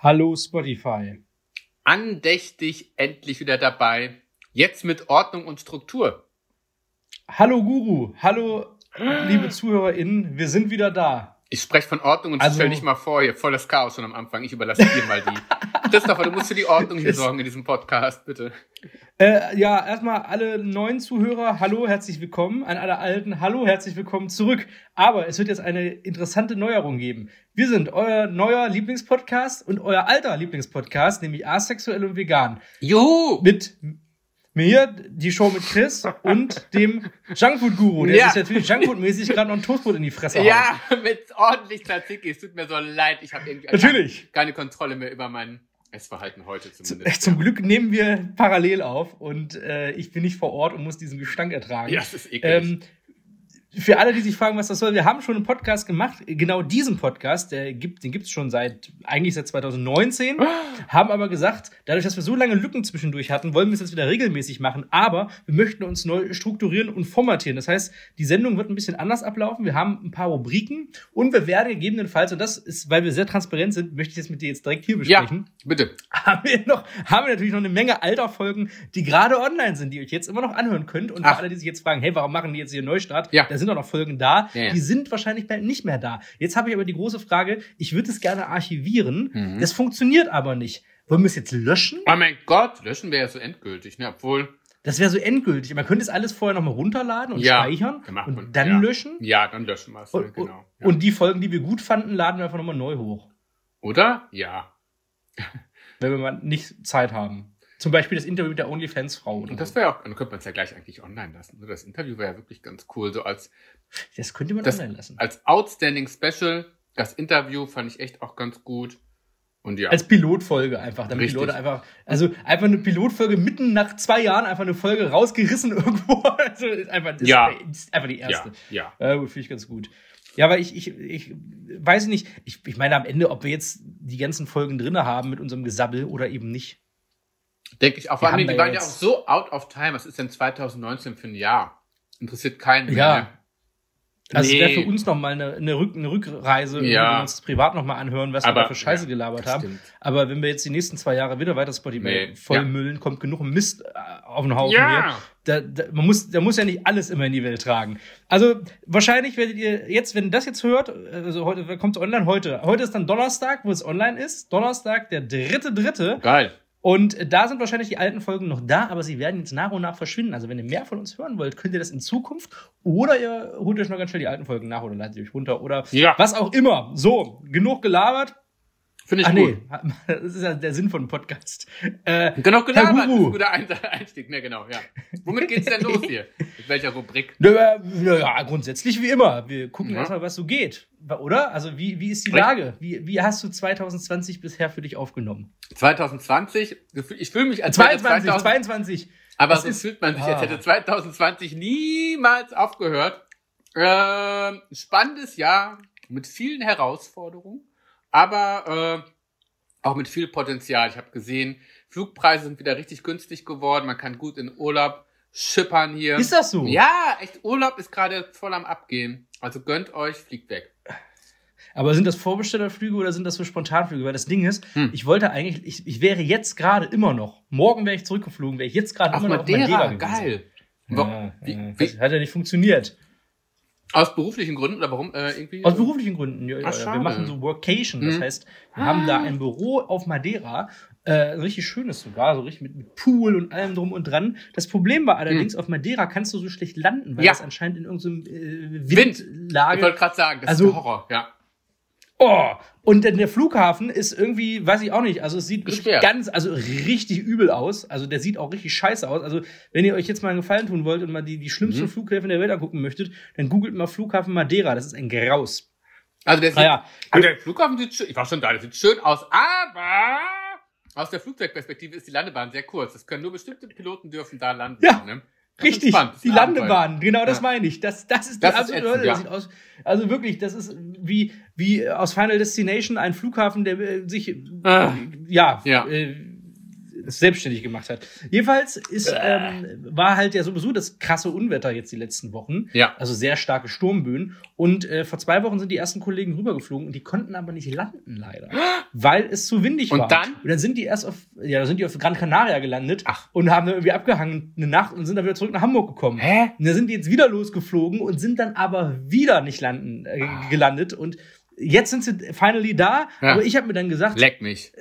Hallo Spotify. Andächtig endlich wieder dabei. Jetzt mit Ordnung und Struktur. Hallo Guru. Hallo liebe ZuhörerInnen. Wir sind wieder da. Ich spreche von Ordnung und also, stell dich mal vor, hier volles Chaos schon am Anfang. Ich überlasse dir mal die. Christopher, du musst für die Ordnung hier sorgen in diesem Podcast, bitte. Äh, ja, erstmal alle neuen Zuhörer, hallo, herzlich willkommen. An alle alten, hallo, herzlich willkommen zurück. Aber es wird jetzt eine interessante Neuerung geben. Wir sind euer neuer Lieblingspodcast und euer alter Lieblingspodcast, nämlich Asexuell und Vegan. Juhu! Mit mir die Show mit Chris und dem Junkfood-Guru, der ja. sich natürlich Junkfood-mäßig gerade noch ein Toastbrot in die Fresse haut. Ja, mit ordentlich Tzatziki. Es tut mir so leid, ich habe irgendwie natürlich. keine Kontrolle mehr über mein Essverhalten heute zumindest. Zum Glück nehmen wir parallel auf und äh, ich bin nicht vor Ort und muss diesen Gestank ertragen. Ja, das ist eklig. Ähm, für alle, die sich fragen, was das soll, wir haben schon einen Podcast gemacht, genau diesen Podcast, der gibt, den gibt's schon seit, eigentlich seit 2019, haben aber gesagt, dadurch, dass wir so lange Lücken zwischendurch hatten, wollen wir es jetzt wieder regelmäßig machen, aber wir möchten uns neu strukturieren und formatieren. Das heißt, die Sendung wird ein bisschen anders ablaufen, wir haben ein paar Rubriken und wir werden gegebenenfalls, und das ist, weil wir sehr transparent sind, möchte ich das mit dir jetzt direkt hier besprechen. Ja, bitte. Haben wir noch, haben wir natürlich noch eine Menge alter Folgen, die gerade online sind, die ihr euch jetzt immer noch anhören könnt und Ach. für alle, die sich jetzt fragen, hey, warum machen die jetzt hier einen Neustart? Ja sind doch noch Folgen da. Ja, ja. Die sind wahrscheinlich bald nicht mehr da. Jetzt habe ich aber die große Frage, ich würde es gerne archivieren. Mhm. Das funktioniert aber nicht. Wollen wir es jetzt löschen? Oh mein Gott, löschen wäre ja so endgültig, ne? Obwohl. Das wäre so endgültig. Man könnte es alles vorher nochmal runterladen und ja, speichern und dann ja. löschen. Ja, dann löschen wir es. Und, genau. Ja. und die Folgen, die wir gut fanden, laden wir einfach nochmal neu hoch. Oder? Ja. Wenn wir mal nicht Zeit haben. Zum Beispiel das Interview mit der OnlyFans-Frau. Und das wäre auch, dann könnte man es ja gleich eigentlich online lassen. Das Interview wäre ja wirklich ganz cool. So als. Das könnte man das, online lassen. Als Outstanding Special. Das Interview fand ich echt auch ganz gut. Und ja. Als Pilotfolge einfach, damit Richtig. die Leute einfach, also einfach eine Pilotfolge mitten nach zwei Jahren einfach eine Folge rausgerissen irgendwo. Also ist einfach, das ja. ist einfach die erste. Ja. ja. Äh, Finde ich ganz gut. Ja, aber ich, ich, ich weiß nicht, ich, ich meine am Ende, ob wir jetzt die ganzen Folgen drinne haben mit unserem Gesabbel oder eben nicht. Denke ich auch. Vor allem, die waren ja auch so out of time. Was ist denn 2019 für ein Jahr? Interessiert keinen mehr. Ja. Ne? Also nee. es wäre für uns nochmal eine, eine, Rück, eine Rückreise, ja. wenn wir uns das privat nochmal anhören, was Aber, wir da für Scheiße ja, gelabert haben. Stimmt. Aber wenn wir jetzt die nächsten zwei Jahre wieder weiter Spotify nee. vollmüllen, ja. kommt genug Mist äh, auf den Haufen ja. hier. Da, da, man muss, da muss ja nicht alles immer in die Welt tragen. Also wahrscheinlich werdet ihr jetzt, wenn das jetzt hört, also heute kommt es online heute. Heute ist dann Donnerstag, wo es online ist. Donnerstag, der dritte, dritte. Geil. Und da sind wahrscheinlich die alten Folgen noch da, aber sie werden jetzt nach und nach verschwinden. Also wenn ihr mehr von uns hören wollt, könnt ihr das in Zukunft oder ihr holt euch noch ganz schnell die alten Folgen nach oder ladet sie euch runter oder ja. was auch immer. So, genug gelabert. Finde ich Ach, gut. Nee, das ist ja der Sinn von Podcast. Äh, genau, gelabert Herr Guru. ein guter Einstieg. Ne, genau, ja. Womit geht's denn los hier? Mit welcher Rubrik? Naja, ja, grundsätzlich wie immer. Wir gucken ja. erstmal, was so geht. Oder? Also, wie, wie ist die Lage? Wie, wie hast du 2020 bisher für dich aufgenommen? 2020? Ich fühle mich als 22, 2000, 22. Aber so ist, fühlt man sich, ah. als hätte 2020 niemals aufgehört. Äh, spannendes Jahr mit vielen Herausforderungen aber äh, auch mit viel Potenzial. Ich habe gesehen, Flugpreise sind wieder richtig günstig geworden. Man kann gut in Urlaub schippern hier. Ist das so? Ja, echt. Urlaub ist gerade voll am Abgehen. Also gönnt euch, fliegt weg. Aber sind das Vorbestellerflüge oder sind das so Spontanflüge? Weil das Ding ist, hm. ich wollte eigentlich, ich, ich wäre jetzt gerade immer noch, morgen wäre ich zurückgeflogen, wäre ich jetzt gerade immer noch auf Madeira gewesen. geil. Ja, wie, wie, hat ja nicht funktioniert. Aus beruflichen Gründen oder warum äh, irgendwie? Aus beruflichen Gründen. Ja, Ach, ja. Wir machen so Workation. Das mhm. heißt, wir ah. haben da ein Büro auf Madeira, äh, richtig schönes sogar, so richtig mit, mit Pool und allem drum und dran. Das Problem war allerdings, mhm. auf Madeira kannst du so schlecht landen, weil ja. das anscheinend in irgendeinem äh, Windlage. Wind. Ich wollte gerade sagen, das also, ist Horror, ja. Oh, und der Flughafen ist irgendwie, weiß ich auch nicht, also es sieht ganz, also richtig übel aus. Also der sieht auch richtig scheiße aus. Also wenn ihr euch jetzt mal einen Gefallen tun wollt und mal die, die schlimmsten mhm. Flughäfen der Welt angucken möchtet, dann googelt mal Flughafen Madeira. Das ist ein Graus. Also der, sieht, ah, also der Flughafen sieht schön, ich war schon da, der sieht schön aus, aber aus der Flugzeugperspektive ist die Landebahn sehr kurz. Das können nur bestimmte Piloten dürfen da landen. Ja. Ne? Richtig, die Landebahn, genau das ja. meine ich. Das, das ist die das absolute Hölle. Ja. Aus, also wirklich, das ist wie, wie aus Final Destination ein Flughafen, der äh, sich, ah. ja, ja. Äh, selbstständig gemacht hat. Jedenfalls ist, äh. ähm, war halt ja sowieso das krasse Unwetter jetzt die letzten Wochen. Ja. Also sehr starke Sturmböen. Und äh, vor zwei Wochen sind die ersten Kollegen rübergeflogen und die konnten aber nicht landen, leider. weil es zu windig und war. Dann? Und dann sind die erst auf, ja, sind die auf Gran Canaria gelandet Ach. und haben dann irgendwie abgehangen eine Nacht und sind dann wieder zurück nach Hamburg gekommen. Hä? Und dann sind die jetzt wieder losgeflogen und sind dann aber wieder nicht landen, äh, Ah. gelandet. Und jetzt sind sie finally da. Ja. Aber ich habe mir dann gesagt, Leck mich.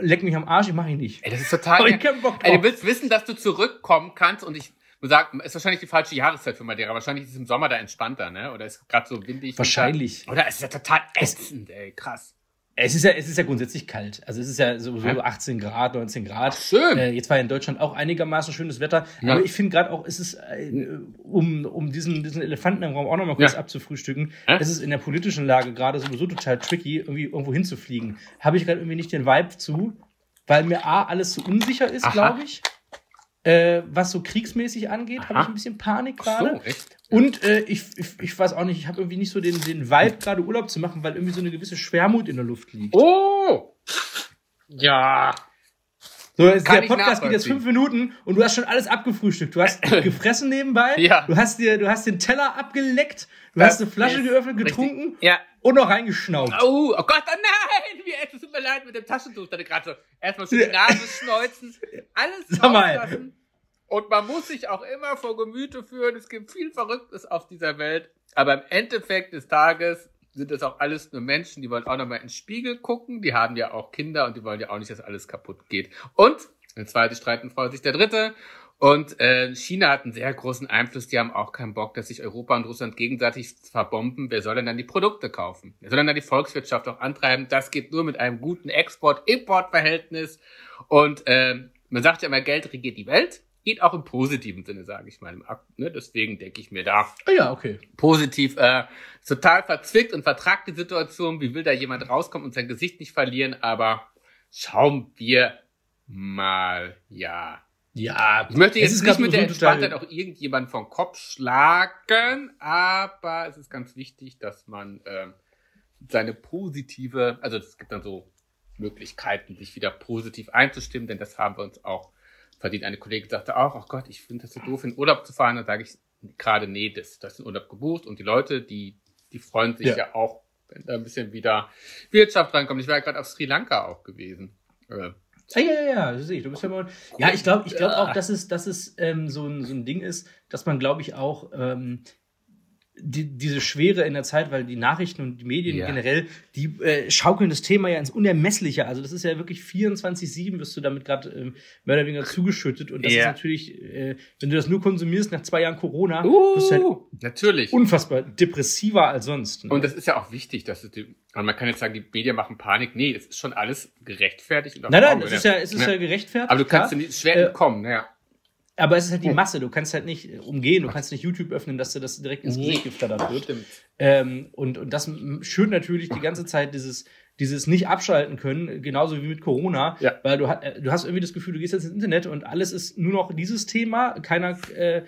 leck mich am Arsch, ich mache ich nicht. Ey, das ist total. Aber ich hab Bock Ey, du drauf. willst wissen, dass du zurückkommen kannst und ich sagen, ist wahrscheinlich die falsche Jahreszeit für Madeira. Wahrscheinlich ist es im Sommer da entspannter, ne? Oder ist gerade so windig. Wahrscheinlich. Oder ist ja total ätzend, ey, krass. Es ist ja, es ist ja grundsätzlich kalt. Also es ist ja sowieso Ja. 18 Grad, 19 Grad. schön. Äh, jetzt war ja in Deutschland auch einigermaßen schönes Wetter. Ja. Aber ich finde gerade auch, es ist, äh, um, um diesen, diesen Elefanten im Raum auch nochmal kurz Ja. abzufrühstücken, es ist in der politischen Lage gerade sowieso total tricky, irgendwie irgendwo hinzufliegen. Habe ich gerade irgendwie nicht den Vibe zu, weil mir A, alles zu unsicher ist, glaube ich. Äh, was so kriegsmäßig angeht, habe ich ein bisschen Panik Ach gerade. so, echt? Und äh, ich, ich, ich weiß auch nicht, ich habe irgendwie nicht so den, den Vibe, gerade Urlaub zu machen, weil irgendwie so eine gewisse Schwermut in der Luft liegt. Oh! Ja. So, der Podcast geht jetzt fünf Minuten und du hast schon alles abgefrühstückt. Du hast gefressen nebenbei, Ja. du, hast dir, du hast den Teller abgeleckt, du Das hast eine Flasche geöffnet, richtig. getrunken Ja. und noch reingeschnaubt. Oh, oh Gott, oh nein! Wie es tut mir leid mit dem Taschentuch. Da gerade so erstmal schon die Nase schneuzen, alles Sag mal. rauslassen. Und man muss sich auch immer vor Gemüte führen. Es gibt viel Verrücktes auf dieser Welt. Aber im Endeffekt des Tages sind es auch alles nur Menschen, die wollen auch nochmal ins Spiegel gucken. Die haben ja auch Kinder und die wollen ja auch nicht, dass alles kaputt geht. Und der zweite streiten freut sich der dritte. Und äh, China hat einen sehr großen Einfluss. Die haben auch keinen Bock, dass sich Europa und Russland gegenseitig verbomben. Wer soll denn dann die Produkte kaufen? Wer soll denn dann die Volkswirtschaft auch antreiben? Das geht nur mit einem guten Export-Import-Verhältnis. Und ähm, man sagt ja immer, Geld regiert die Welt. Geht auch im positiven Sinne, sage ich mal. im Akt, Ne? Deswegen denke ich mir da Ah ja, okay. positiv äh, total verzwickt und vertragt die Situation. Wie will da jemand rauskommen und sein Gesicht nicht verlieren? Aber schauen wir mal, ja. Ja, Ich möchte jetzt nicht mit der Entspanntheit auch irgendjemanden vom Kopf schlagen, aber es ist ganz wichtig, dass man ähm, seine positive, also es gibt dann so Möglichkeiten, sich wieder positiv einzustimmen, denn das haben wir uns auch verdient. Eine Kollegin sagte auch, oh Gott, ich finde das so doof, in Urlaub zu fahren. Dann sage ich gerade, nee, das, das ist ein Urlaub gebucht und die Leute, die, die freuen sich Ja. ja, auch, wenn da ein bisschen wieder Wirtschaft reinkommt. Ich war ja gerade auf Sri Lanka auch gewesen. Äh, Ja, ja, ja, ja, das sehe ich. Du bist ja mal. Ja, ich glaube ich glaub auch, dass es, dass es ähm, so, ein, so ein Ding ist, dass man, glaube ich, auch ähm, die, diese Schwere in der Zeit, weil die Nachrichten und die Medien Ja. generell, die äh, schaukeln das Thema ja ins Unermessliche. Also das ist ja wirklich 24-7 wirst du damit gerade ähm, mehr oder weniger zugeschüttet. Und das Ja. ist natürlich, äh, wenn du das nur konsumierst nach zwei Jahren Corona, bist du halt uh, natürlich. unfassbar depressiver als sonst. Ne? Und das ist ja auch wichtig, dass es die, und man kann jetzt sagen, die Medien machen Panik. Nee, es ist schon alles gerechtfertigt. Nein, nein, es ist ja, es ist ja, gerechtfertigt. Aber du kannst klar. schwer Äh, entkommen, ja. Aber es ist halt die Masse. Du kannst halt nicht äh, umgehen. Du kannst nicht YouTube öffnen, dass dir das direkt ins Gesicht geflattert wird. Stimmt. Ähm, und, und das schürt natürlich die ganze Zeit dieses, dieses nicht abschalten können, genauso wie mit Corona. Ja. Weil du, äh, du hast irgendwie das Gefühl, du gehst jetzt ins Internet und alles ist nur noch dieses Thema. Keiner äh,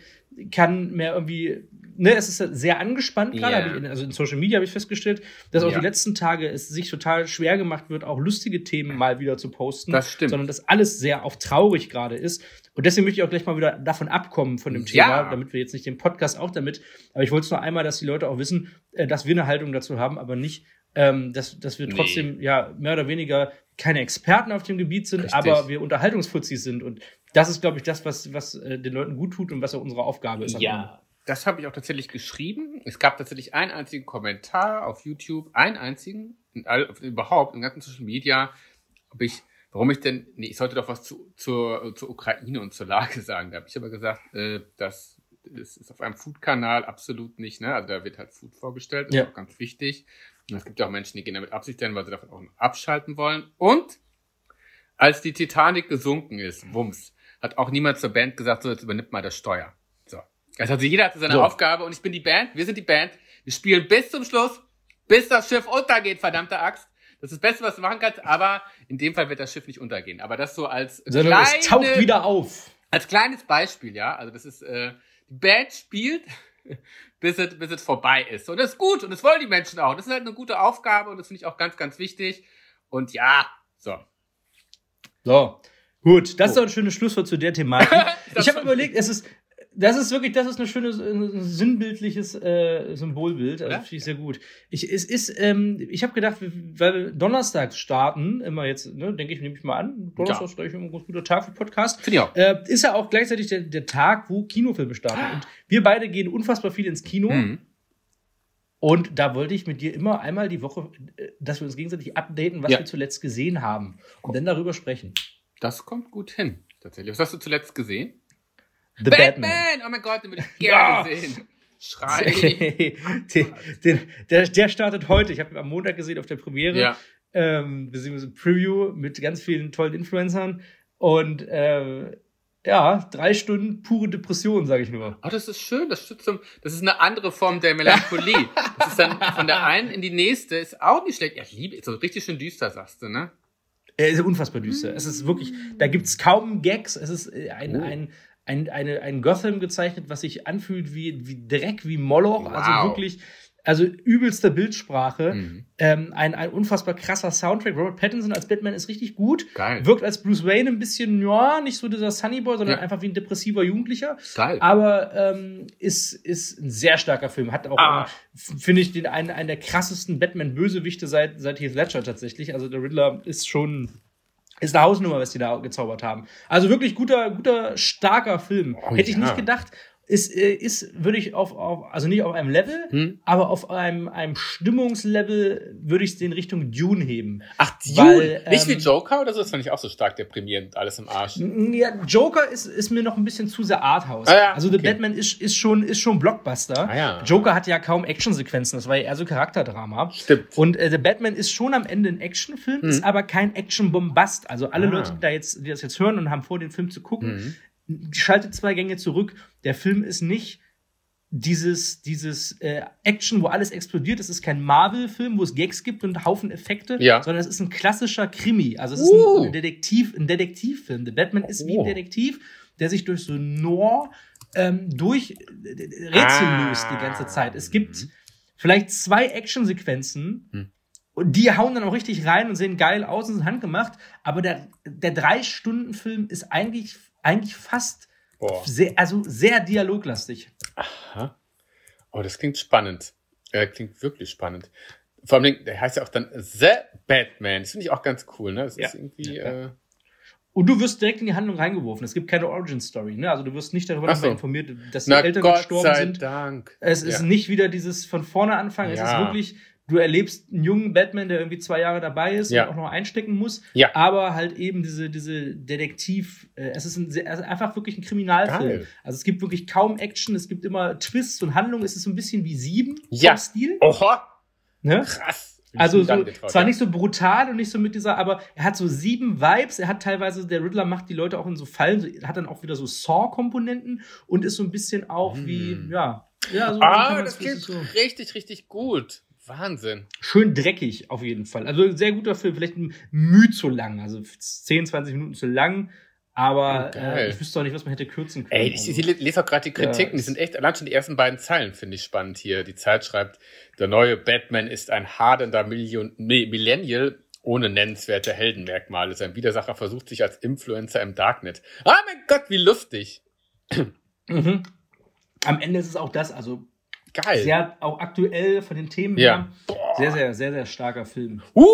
kann mehr irgendwie. Ne, es ist sehr angespannt gerade. Ja. ich in- Also in Social Media habe ich festgestellt, dass auch Ja. die letzten Tage es sich total schwer gemacht wird, auch lustige Themen mal wieder zu posten. Das stimmt. Sondern dass alles sehr auf traurig gerade ist. Und deswegen möchte ich auch gleich mal wieder davon abkommen von dem Ja. Thema, damit wir jetzt nicht den Podcast auch damit. Aber ich wollte es nur einmal, dass die Leute auch wissen, äh, dass wir eine Haltung dazu haben, aber nicht, ähm, dass, dass wir Nee. trotzdem ja mehr oder weniger keine Experten auf dem Gebiet sind, Richtig. aber wir Unterhaltungsfuzis sind. Und das ist, glaube ich, das, was, was äh, den Leuten gut tut und was auch unsere Aufgabe ist. Ende. Das habe ich auch tatsächlich geschrieben. Es gab tatsächlich einen einzigen Kommentar auf YouTube, einen einzigen, in all, überhaupt im ganzen Social Media, ob ich, warum ich denn, nee, ich sollte doch was zu, zur, zur Ukraine und zur Lage sagen. Da habe ich aber gesagt, äh, das, das ist auf einem Food-Kanal absolut nicht, ne? Also da wird halt Food vorgestellt, das Ja. ist auch ganz wichtig. Und es gibt ja auch Menschen, die gehen damit Absicht hin, weil sie davon auch abschalten wollen. Und als die Titanic gesunken ist, Wumms, hat auch niemand zur Band gesagt, so jetzt übernimmt mal das Steuer. So. Also jeder hatte seine So. Aufgabe und ich bin die Band, wir sind die Band. Wir spielen bis zum Schluss, bis das Schiff untergeht, verdammte Axt. Das ist das Beste, was du machen kannst, aber in dem Fall wird das Schiff nicht untergehen. Aber das so als Sondern es taucht wieder auf. als kleines Beispiel, ja. Also das ist, äh, die Band spielt, bis es, bis es vorbei ist. Und das ist gut und das wollen die Menschen auch. Das ist halt eine gute Aufgabe und das finde ich auch ganz, ganz wichtig. Und ja, so. So. Gut, das oh. ist doch ein schönes Schlusswort zu der Thematik. ich habe überlegt, es ist, das ist wirklich, das ist ein schönes, ein sinnbildliches äh, Symbolbild. Also finde ich sehr gut. Ich, es ist, ähm, ich habe gedacht, weil wir donnerstags starten, immer jetzt, ne, denke ich, nehme ich mal an, Donnerstag ist gleich ein ganz guter Tag für Podcast. Finde ich auch. Äh, ist ja auch gleichzeitig der, der Tag, wo Kinofilme starten. Und wir beide gehen unfassbar viel ins Kino. Mhm. Und da wollte ich mit dir immer einmal die Woche, äh, dass wir uns gegenseitig updaten, was ja. wir zuletzt gesehen haben. Und dann darüber sprechen. Das kommt gut hin, tatsächlich. Was hast du zuletzt gesehen? The Batman. Batman. Oh mein Gott, den würde ich gerne ja. sehen. Schrei. den, den, der, der startet heute. Ich habe ihn am Montag gesehen auf der Premiere. Ja. Ähm, beziehungsweise Preview mit ganz vielen tollen Influencern. Und äh, ja, drei Stunden pure Depression, sage ich nur. Oh, das ist schön. Das, zum, das ist eine andere Form der Melancholie. das ist dann von der einen in die nächste. Ist auch nicht schlecht. Ja, ich liebe, so richtig schön düster, sagst du, ne? Er ist unfassbar düster. Es ist wirklich, da gibt's kaum Gags. Es ist ein, oh. ein, ein, eine, ein Gotham gezeichnet, was sich anfühlt wie, wie Dreck, wie Moloch. Also wow. Also wirklich, also übelste Bildsprache. Mhm. Ähm, ein, ein unfassbar krasser Soundtrack. Robert Pattinson als Batman ist richtig gut. Geil. Wirkt als Bruce Wayne ein bisschen, ja, nicht so dieser Sunny Boy, sondern ja. einfach wie ein depressiver Jugendlicher. Geil. Aber ähm, ist, ist ein sehr starker Film. Hat auch, ah. finde ich, den einen, einen der krassesten Batman-Bösewichte seit, seit Heath Ledger tatsächlich. Also der Riddler ist schon ist eine Hausnummer, was die da gezaubert haben. Also wirklich guter, guter, starker Film. Oh, Hätte ich ja. nicht gedacht ist, äh, ist würde ich auf, auf, also nicht auf einem Level, hm? aber auf einem, einem Stimmungslevel würde ich es in Richtung Dune heben. Ach, Dune? Weil, ähm, nicht wie Joker oder so? Das fand ich auch so stark deprimierend, alles im Arsch. Ja, Joker ist, ist mir noch ein bisschen zu sehr Arthouse. Ah, ja, also The okay. Batman ist, ist schon, ist schon Blockbuster. Ah, ja. Joker hatte ja kaum Actionsequenzen, das war ja eher so Charakterdrama. Stimmt. Und äh, The Batman ist schon am Ende ein Actionfilm, hm. ist aber kein Action-Bombast. Also alle ah. Leute, die da jetzt, die das jetzt hören und haben vor, den Film zu gucken, hm schaltet zwei Gänge zurück. Der Film ist nicht dieses, dieses äh, Action, wo alles explodiert. Es ist kein Marvel-Film, wo es Gags gibt und Haufen Effekte, ja. sondern es ist ein klassischer Krimi. Also es ist uh. ein, Detektiv, ein Detektivfilm. The Batman ist oh. wie ein oh. Detektiv, der sich durch so Noir ähm, durch äh, Rätsel ah. löst die ganze Zeit. Es gibt vielleicht zwei Actionsequenzen, hm. Und die hauen dann auch richtig rein und sehen geil aus und sind handgemacht. Aber der, der Drei-Stunden-Film ist eigentlich eigentlich fast sehr, also sehr dialoglastig. Aha. Oh, das klingt spannend. Äh, klingt wirklich spannend. Vor allem, der heißt ja auch dann The Batman. Das finde ich auch ganz cool, ne? Das ja. ist irgendwie. Äh und du wirst direkt in die Handlung reingeworfen. Es gibt keine Origin Story, ne? Also du wirst nicht darüber so. informiert, dass die Na, Eltern Gott gestorben sei sind. Dank. Es ist ja. nicht wieder dieses von vorne anfangen. Ja. Es ist wirklich, du erlebst einen jungen Batman, der irgendwie zwei Jahre dabei ist ja. und auch noch einstecken muss. Ja. Aber halt eben diese, diese Detektiv, äh, es ist, ein, ist einfach wirklich ein Kriminalfilm. Geil. Also es gibt wirklich kaum Action, es gibt immer Twists und Handlungen. Es ist so ein bisschen wie sieben ja. Stil. Oha. Ne? Krass. Also so, getraut, zwar ja. nicht so brutal und nicht so mit dieser, aber er hat so sieben Vibes. Er hat teilweise, der Riddler macht die Leute auch in so Fallen, so, hat dann auch wieder so Saw-Komponenten und ist so ein bisschen auch hm. wie, ja. ja so, ah, das klingt so. richtig, richtig gut. Wahnsinn. Schön dreckig auf jeden Fall. Also sehr guter Film, vielleicht ein Mühe zu lang, also 10, 20 Minuten zu lang. Aber oh, äh, ich wüsste auch nicht, was man hätte kürzen können. Ey, ich, ich lese auch gerade die Kritiken, ja, die sind echt, allein schon die ersten beiden Zeilen finde ich spannend hier. Die Zeit schreibt, der neue Batman ist ein hadender Million, nee, Millennial ohne nennenswerte Heldenmerkmale. Sein Widersacher versucht sich als Influencer im Darknet. Ah, mein Gott, wie lustig. mhm. Am Ende ist es auch das, also Geil. Sehr auch aktuell von den Themen ja. her. Sehr, sehr, sehr, sehr starker Film. Uh,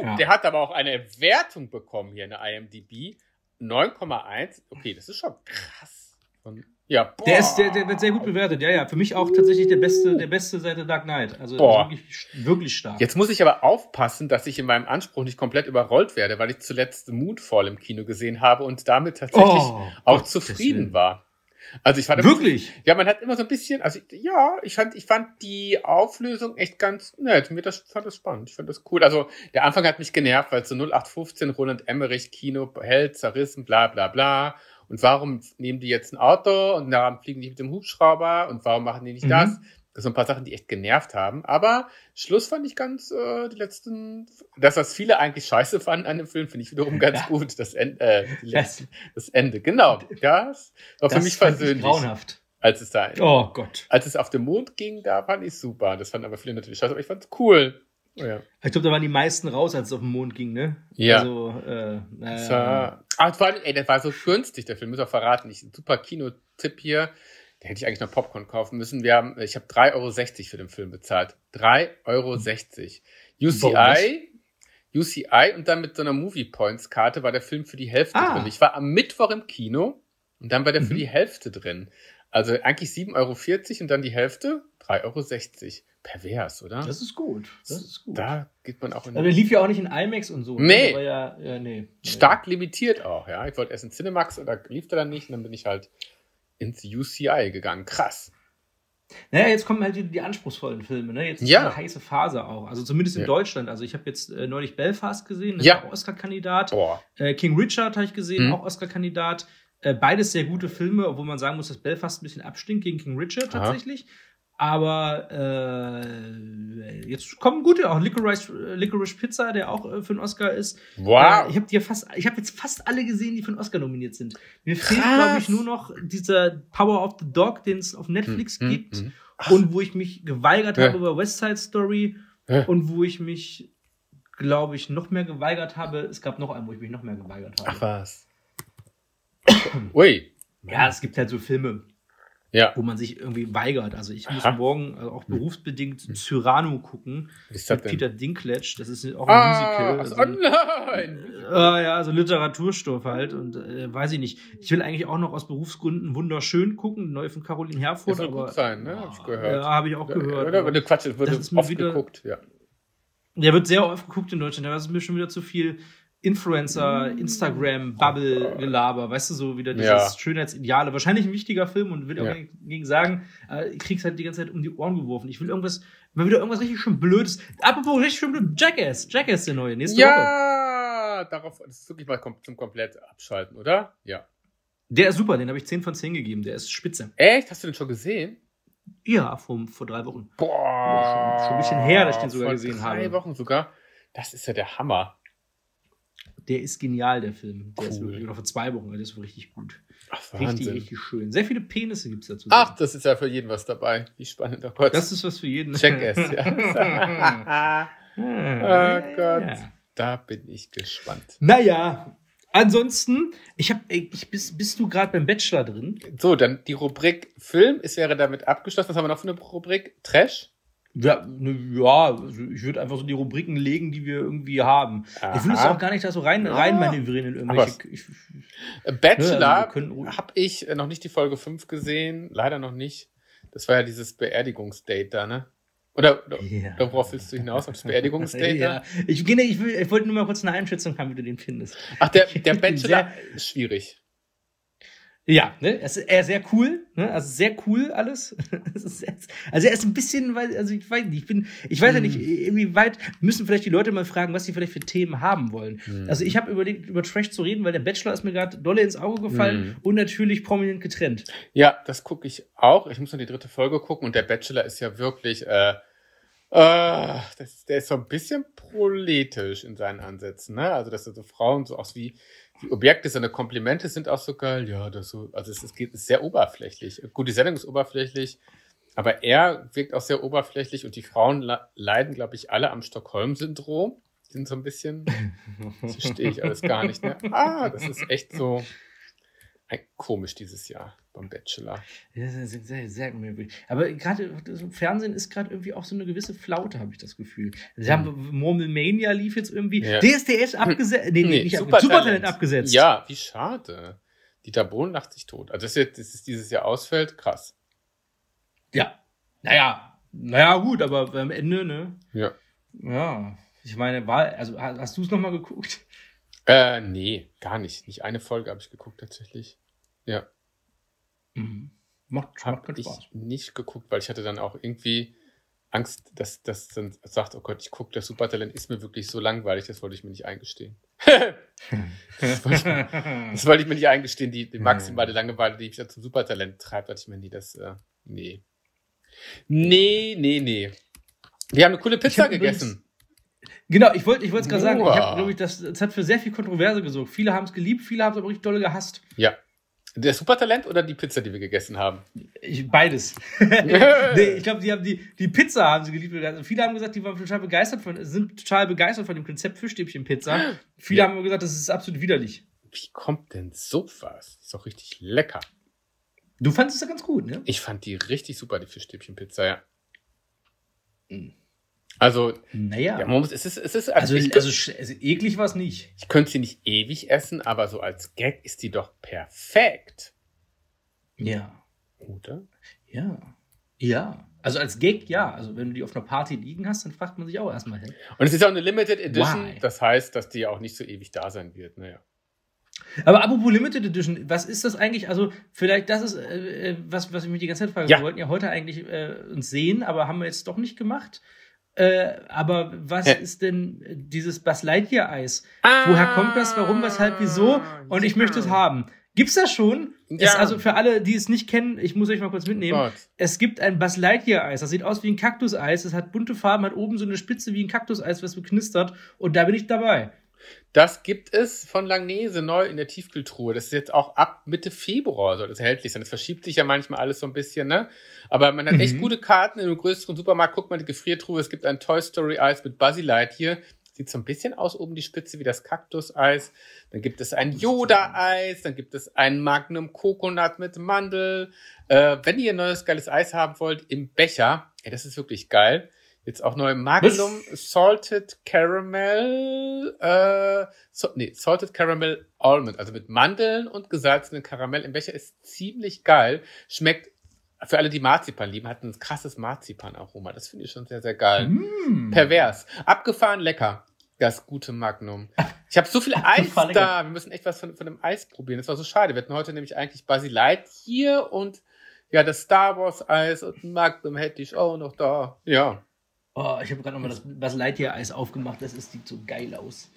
ja. Der hat aber auch eine Wertung bekommen hier in der IMDb. 9,1. Okay, das ist schon krass. Und, ja, boah. Der, ist, der, der wird sehr gut bewertet. Ja, ja. Für mich auch tatsächlich der beste, der beste seit The Dark Knight. Also boah. wirklich, wirklich stark. Jetzt muss ich aber aufpassen, dass ich in meinem Anspruch nicht komplett überrollt werde, weil ich zuletzt Moonfall im Kino gesehen habe und damit tatsächlich oh, auch Gott, zufrieden war. Also ich fand wirklich. Bisschen, ja, man hat immer so ein bisschen, also ja, ich fand, ich fand die Auflösung echt ganz nett. Mir das fand das spannend. Ich fand das cool. Also der Anfang hat mich genervt, weil so 0815 Roland Emmerich Kino Held zerrissen, bla bla bla. Und warum nehmen die jetzt ein Auto und daran fliegen die mit dem Hubschrauber und warum machen die nicht mhm. das? Das sind ein paar Sachen, die echt genervt haben. Aber Schluss fand ich ganz, äh, die letzten, das, was viele eigentlich scheiße fanden an dem Film, finde ich wiederum ganz ja. gut. Das, Ende, äh, letzten, das Ende, genau. Das war für das mich persönlich. grauenhaft. Als es da, oh Gott. als es auf dem Mond ging, da fand ich super. Das fanden aber viele natürlich scheiße, aber ich fand es cool. Oh, ja. Ich glaube, da waren die meisten raus, als es auf den Mond ging, ne? Ja. Also, äh, naja. Ach, vor allem, ey, der war so günstig, der Film, muss auch verraten. Ich, super Kinotipp hier. Da hätte ich eigentlich noch Popcorn kaufen müssen. Wir haben, ich habe 3,60 Euro für den Film bezahlt. 3,60 Euro. UCI, UCI und dann mit so einer Movie Points Karte war der Film für die Hälfte ah. drin. Ich war am Mittwoch im Kino und dann war der mhm. für die Hälfte drin. Also eigentlich 7,40 Euro und dann die Hälfte 3,60 Euro. Pervers, oder? Das ist gut. Das ist gut. Da geht man auch in. Aber der lief ja auch nicht in IMAX und so. Ne? Nee. Ja, ja, nee. Stark limitiert auch, ja. Ich wollte erst in Cinemax und da lief der dann nicht und dann bin ich halt ins UCI gegangen. Krass. Naja, jetzt kommen halt die, die anspruchsvollen Filme, ne? Jetzt ist ja. eine heiße Phase auch. Also zumindest in ja. Deutschland. Also ich habe jetzt äh, neulich Belfast gesehen, das ja. auch Oscar-Kandidat. Äh, King Richard habe ich gesehen, mhm. auch Oscar-Kandidat. Äh, beides sehr gute Filme, obwohl man sagen muss, dass Belfast ein bisschen abstinkt gegen King Richard tatsächlich. Aha. Aber äh, jetzt kommen gute auch. Licorice, Licorice Pizza, der auch äh, für einen Oscar ist. Wow. Äh, ich habe dir fast, ich habe jetzt fast alle gesehen, die für einen Oscar nominiert sind. Mir Krass. fehlt, glaube ich, nur noch dieser Power of the Dog, den es auf Netflix hm, hm gibt. Hm, hm. Und wo ich mich geweigert ja. habe über West Side Story. Ja. Und wo ich mich, glaube ich, noch mehr geweigert habe. Es gab noch einen, wo ich mich noch mehr geweigert habe. Ach was. Ui. Ja, es gibt halt so Filme ja. wo man sich irgendwie weigert. Also ich muss Aha. morgen also auch hm. berufsbedingt hm. Cyrano gucken mit Peter Dinklage. Das ist auch ein ah, Musical. Also, online. Äh, ja, also Literaturstoff halt. Und äh, weiß ich nicht. Ich will eigentlich auch noch aus Berufsgründen wunderschön gucken, neu von Caroline Herfurth. Das soll aber, gut sein, ne? Hab ich gehört. Ja, habe ich auch gehört. Oder, oder Quatsch, wird das ist oft wieder, geguckt, ja. Der wird sehr oft geguckt in Deutschland. Das ist mir schon wieder zu viel Influencer, Instagram, Bubble, Gelaber, weißt du, so wieder dieses ja. Schönheitsideale. Wahrscheinlich ein wichtiger Film und will auch ja. gegen sagen, äh, ich krieg's halt die ganze Zeit um die Ohren geworfen. Ich will irgendwas, mal wieder irgendwas richtig schön Blödes. Apropos richtig schön blöd, Jackass. Jackass der neue, nächste ja, Woche. Ja, darauf, das ist wirklich mal zum komplett abschalten, oder? Ja. Der ist super, den habe ich 10 von 10 gegeben, der ist spitze. Echt? Hast du den schon gesehen? Ja, vor, vor drei Wochen. Boah. Schon, schon ein bisschen her, dass ich den sogar gesehen habe. Drei Wochen sogar? Das ist ja der Hammer. Der ist genial, der Film. Der cool. ist wirklich, oder vor zwei Wochen, der ist richtig gut. Ach, richtig, richtig schön. Sehr viele Penisse gibt es dazu. Ach, das ist ja für jeden was dabei. Wie spannend, oh Gott. Das ist was für jeden. Check es, ja. oh Gott. Da bin ich gespannt. Naja, ansonsten, ich habe, ich, bist, bist du gerade beim Bachelor drin? So, dann die Rubrik Film, es wäre damit abgeschlossen. Was haben wir noch für eine Rubrik? Trash? Ja, ne, ja also ich würde einfach so die Rubriken legen, die wir irgendwie haben. Aha. Ich will es auch gar nicht da so rein, rein manövrieren in irgendwelche. Ich, Bachelor ne, also habe ich noch nicht die Folge 5 gesehen, leider noch nicht. Das war ja dieses Beerdigungsdate da, ne? Oder, ja. oder worauf willst du hinaus? Auf das Beerdigungsdate? ja. Ich, ich, ich wollte nur mal kurz eine Einschätzung haben, wie du den findest. Ach, der, der Bachelor ist schwierig. Ja, ne? Er ist, er ist sehr cool, ne? Also sehr cool alles. also er ist ein bisschen, weil, also ich weiß nicht, ich bin, ich weiß ja nicht, hm. inwieweit müssen vielleicht die Leute mal fragen, was sie vielleicht für Themen haben wollen. Mhm. Also ich habe überlegt, über Trash zu reden, weil der Bachelor ist mir gerade dolle ins Auge gefallen mhm. und natürlich prominent getrennt. Ja, das gucke ich auch. Ich muss noch die dritte Folge gucken und der Bachelor ist ja wirklich, äh, äh, das, der ist so ein bisschen proletisch in seinen Ansätzen, ne? Also dass er so Frauen so aus wie die Objekte, seine Komplimente sind auch so geil. Ja, das so, also es, es geht ist sehr oberflächlich. Gut, die Sendung ist oberflächlich, aber er wirkt auch sehr oberflächlich und die Frauen leiden, glaube ich, alle am Stockholm-Syndrom. Sind so ein bisschen, das verstehe ich alles gar nicht. Ne? Ah, das ist echt so komisch dieses Jahr beim Bachelor. Ja, sehr, sehr, sehr merkwürdig. Aber gerade im Fernsehen ist gerade irgendwie auch so eine gewisse Flaute, habe ich das Gefühl. Sie hm. haben Murmelmania lief jetzt irgendwie. Ja. DSDS abgesetzt. Nee, nee, nicht Supertalent. Supertalent abgesetzt. Ja, wie schade. Dieter Bohlen lacht sich tot. Also, dass jetzt, dass es dieses Jahr ausfällt, krass. Ja. Naja, naja, gut, aber am Ende, ne? Ja. Ja. Ich meine, war, also hast du es nochmal geguckt? Äh, nee, gar nicht. Nicht eine Folge habe ich geguckt tatsächlich. Ja. Mhm. Macht, Hab macht ich Spaß. nicht geguckt, weil ich hatte dann auch irgendwie Angst, dass das dann sagt, oh Gott, ich gucke das Supertalent, ist mir wirklich so langweilig, das wollte ich mir nicht eingestehen. das, wollte ich, das, wollte ich, mir nicht eingestehen, die, die maximale Langeweile, die ich da zum Supertalent treibt, dachte ich mir nie, das, äh, nee. Nee, nee, nee. Wir haben eine coole Pizza gegessen. Genau, ich wollte ich es gerade sagen. Ich habe, glaube ich, das, das hat für sehr viel Kontroverse gesorgt. Viele haben es geliebt, viele haben es aber richtig dolle gehasst. Ja. Der Supertalent oder die Pizza, die wir gegessen haben? Ich, beides. nee, ich glaube, die haben die, die Pizza haben sie geliebt. Also viele haben gesagt, die waren total begeistert von, sind total begeistert von dem Konzept Fischstäbchen-Pizza. Viele ja. haben gesagt, das ist absolut widerlich. Wie kommt denn sowas? Ist doch richtig lecker. Du fandest es ja ganz gut, ne? Ich fand die richtig super, die Fischstäbchenpizza, ja. Mhm. Also, naja. Ja, man muss, es ist, es ist, also, also, also, also eklig war es nicht. Ich könnte sie nicht ewig essen, aber so als Gag ist die doch perfekt. Ja. Oder? Ja. Ja. Also als Gag, ja. Also wenn du die auf einer Party liegen hast, dann fragt man sich auch erstmal hin. Und es ist auch eine Limited Edition, Why? das heißt, dass die auch nicht so ewig da sein wird. Naja. Aber apropos Limited Edition, was ist das eigentlich? Also, vielleicht das ist, äh, äh, was, was ich mich die ganze Zeit frage. Ja. Wir wollten ja heute eigentlich äh, uns sehen, aber haben wir jetzt doch nicht gemacht. Äh, aber was ja. ist denn dieses Buzz Lightyear Eis? Ah, Woher kommt das? Warum, weshalb, wieso? Und ich möchte es haben. Gibt's das schon? Ja. Es, also für alle, die es nicht kennen, ich muss euch mal kurz mitnehmen. Oh es gibt ein Buzz Lightyear Eis. Das sieht aus wie ein Kaktuseis. Es hat bunte Farben, hat oben so eine Spitze wie ein Kaktuseis, was beknistert. Und da bin ich dabei. Das gibt es von Langnese neu in der Tiefkühltruhe. Das ist jetzt auch ab Mitte Februar soll das erhältlich sein. Das verschiebt sich ja manchmal alles so ein bisschen, ne? Aber man hat mhm. echt gute Karten in einem größeren Supermarkt. Guckt mal die Gefriertruhe. Es gibt ein Toy Story Eis mit Buzzy Light hier. Sieht so ein bisschen aus oben die Spitze wie das Kaktuseis. Dann gibt es ein Yoda-Eis. Dann gibt es ein Magnum Coconut mit Mandel. Äh, wenn ihr ein neues geiles Eis haben wollt, im Becher. Ey, das ist wirklich geil. Jetzt auch neu Magnum? Salted Caramel, äh, so, nee, Salted Caramel Almond, also mit Mandeln und gesalzenen Karamell im Becher ist ziemlich geil. Schmeckt für alle, die Marzipan lieben, hat ein krasses Marzipan-Aroma. Das finde ich schon sehr, sehr geil. Mm. Pervers. Abgefahren lecker. Das gute Magnum. Ich habe so viel Eis da. Wir müssen echt was von, von dem Eis probieren. Das war so schade. Wir hatten heute nämlich eigentlich Basilite hier und ja, das Star Wars Eis und Magnum hätte ich auch noch da. Ja. Oh, ich habe gerade nochmal das Buzz Lightyear Eis aufgemacht. Das ist, sieht so geil aus.